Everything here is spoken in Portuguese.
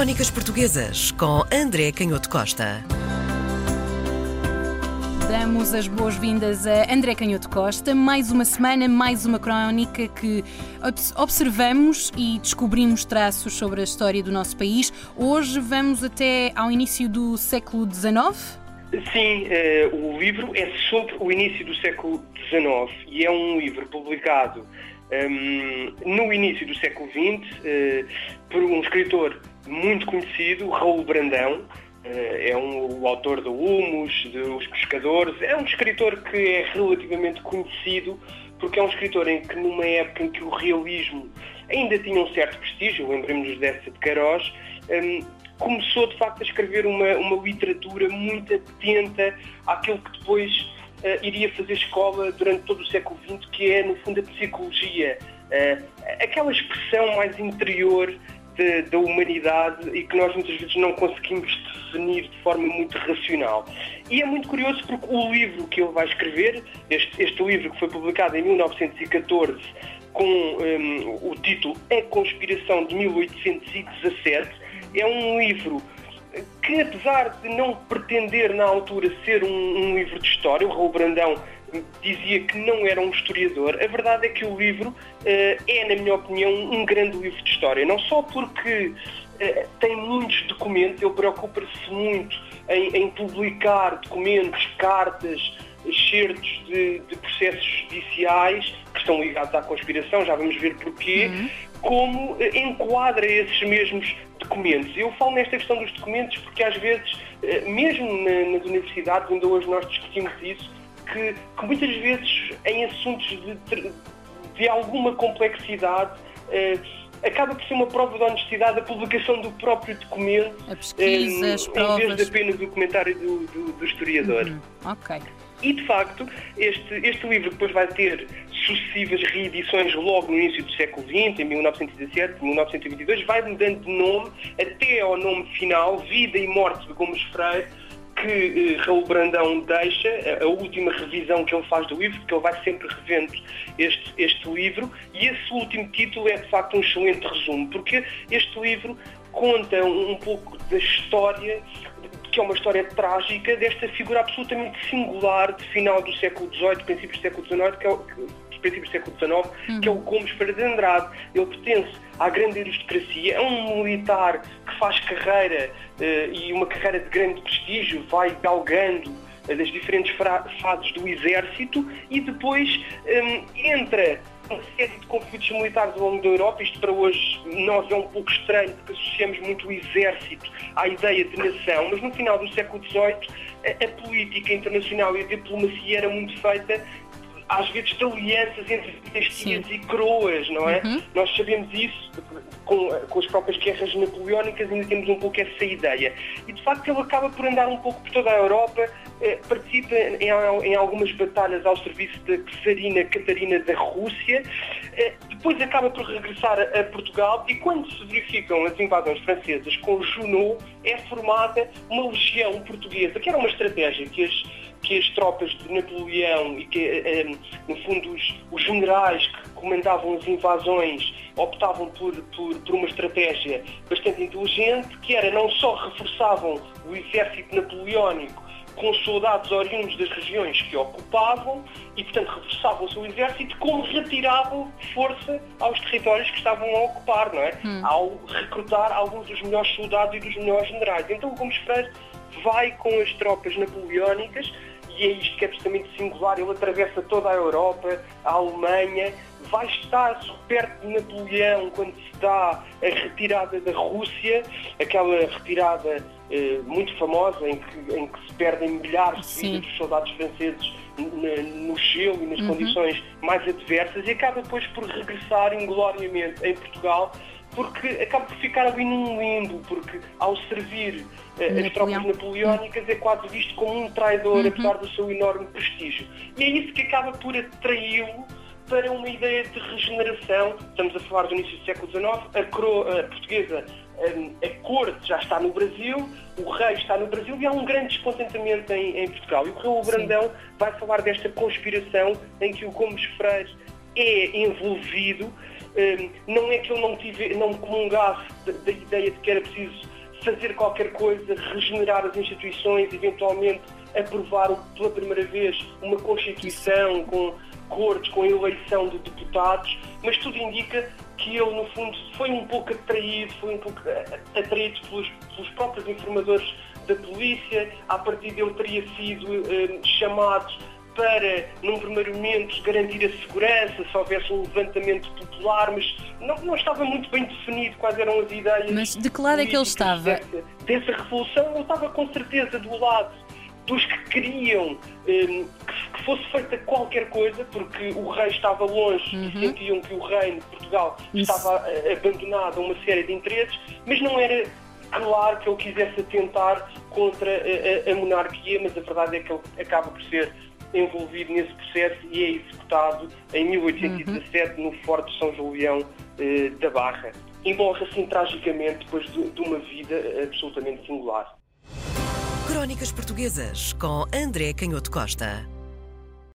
Crónicas Portuguesas com André Canhoto Costa. Damos as boas-vindas a André Canhoto Costa. Mais uma semana, mais uma crónica que observamos e descobrimos traços sobre a história do nosso país. Hoje vamos até ao início do século XIX. Sim, uh, o livro é sobre o início do século XIX e é um livro publicado um, no início do século XX uh, eh, por um escritor muito conhecido, Raul Brandão. Uh, é um, o autor do Humus, dos Pescadores. É um escritor que é relativamente conhecido porque é um escritor em que, numa época em que o realismo ainda tinha um certo prestígio, lembremos-nos dessa de Queiroz, um, começou de facto a escrever uma, uma literatura muito atenta àquilo que depois iria fazer escola durante todo o século XX, que é, no fundo, a psicologia. Uh, aquela expressão mais interior de, da humanidade e que nós muitas vezes não conseguimos definir de forma muito racional. E é muito curioso porque o livro que ele vai escrever, este, este livro que foi publicado em 1914, com um, o título A Conspiração de 1817, é um livro que, apesar de não pretender na altura ser um, um livro de história, o Raul Brandão dizia que não era um historiador, a verdade é que o livro uh, é, na minha opinião, um grande livro de história. Não só porque uh, tem muitos documentos, ele preocupa-se muito em, em, publicar documentos, cartas, excertos de, de, processos judiciais que estão ligados à conspiração, já vamos ver porquê, uhum. como uh, enquadra esses mesmos documentos. Eu falo nesta questão dos documentos porque às vezes, eh, mesmo nas universidades, ainda hoje nós discutimos isso, que, que muitas vezes em assuntos de, de alguma complexidade eh, acaba por ser uma prova de honestidade a publicação do próprio documento a pesquisa, eh, as provas. em vez de apenas o comentário do, do, do historiador. Uhum. Ok. E, de facto, este, este livro depois vai ter sucessivas reedições logo no início do século XX, em 1917, 1922, vai mudando de nome até ao nome final, Vida e Morte de Gomes Freire, que eh, Raul Brandão deixa, a, a, última revisão que ele faz do livro, porque ele vai sempre revendo este, este livro, e esse último título é de facto um excelente resumo, porque este livro conta um, um pouco da história que é uma história trágica desta figura absolutamente singular de final do século XVIII, princípios do século XIX, que é o, que, princípios do século XIX, uhum. que é o Gomes Ferreira de Andrade. Ele pertence à grande aristocracia, é um militar que faz carreira uh, e uma carreira de grande prestígio, vai galgando das diferentes fases do exército e depois um, entra uma série de conflitos militares ao longo da Europa. Isto para hoje nós é um pouco estranho porque associamos muito o exército à ideia de nação, mas no final do século XVIII a, a política internacional e a diplomacia era muito feita às vezes de alianças entre dinastias e coroas, não é? Uhum. Nós sabemos isso com, com, as próprias guerras napoleónicas, ainda temos um pouco essa ideia. E de facto ele acaba por andar um pouco por toda a Europa, eh, participa em, em, algumas batalhas ao serviço da Czarina Catarina da Rússia, eh, depois acaba por regressar a, a, Portugal e quando se verificam as invasões francesas com Junot, é formada uma legião portuguesa, que era uma estratégia que as que as tropas de Napoleão e que, eh, eh, no fundo, os, os generais que comandavam as invasões optavam por, por, por, uma estratégia bastante inteligente, que era não só reforçavam o exército napoleónico com soldados oriundos das regiões que ocupavam e, portanto, reforçavam o seu exército, como retiravam força aos territórios que estavam a ocupar, não é? Hum. Ao recrutar alguns dos melhores soldados e dos melhores generais. Então, Gomes Freire vai com as tropas napoleónicas e é isto que é absolutamente singular. Ele atravessa toda a Europa, a Alemanha, vai estar perto de Napoleão quando se dá a retirada da Rússia, aquela retirada eh, muito famosa em que, em que, se perdem milhares de vidas dos soldados franceses no gelo e nas uhum. condições mais adversas e acaba depois por regressar ingloriamente em Portugal porque acaba por ficar ali num limbo, porque ao servir uh, as tropas napoleónicas é quase visto como um traidor, uhum. apesar do seu enorme prestígio. E é isso que acaba por atraí-lo para uma ideia de regeneração. Estamos a falar do início do século XIX, a coroa portuguesa, hum, a corte já está no Brasil, o rei está no Brasil e há um grande descontentamento em, em Portugal. E o Raul Brandão vai falar desta conspiração em que o Gomes Freire é envolvido não é que ele não, tive, não comungasse da, ideia de que era preciso fazer qualquer coisa, regenerar as instituições, eventualmente aprovar pela primeira vez uma Constituição com cortes, com eleição de deputados, mas tudo indica que ele, no fundo, foi um pouco atraído, foi um pouco atraído pelos, pelos próprios informadores da polícia, a partir dele teria sido um, chamado para, num primeiro momento, garantir a segurança, se houvesse um levantamento popular, mas não, não estava muito bem definido quais eram as ideias. Mas de que lado é que ele estava? Dessa, dessa revolução, ele estava com certeza do lado dos que queriam um, que, fosse feita qualquer coisa, porque o rei estava longe uhum. e sentiam que o reino de Portugal Isso. estava abandonado a uma série de interesses, mas não era claro que ele quisesse atentar contra a, a, a monarquia, mas a verdade é que ele acaba por ser envolvido nesse processo e é executado em 1817 uhum. no Forte São Julião eh, da Barra. E morre assim tragicamente depois de, de uma vida absolutamente singular. Crónicas Portuguesas com André Canhoto Costa.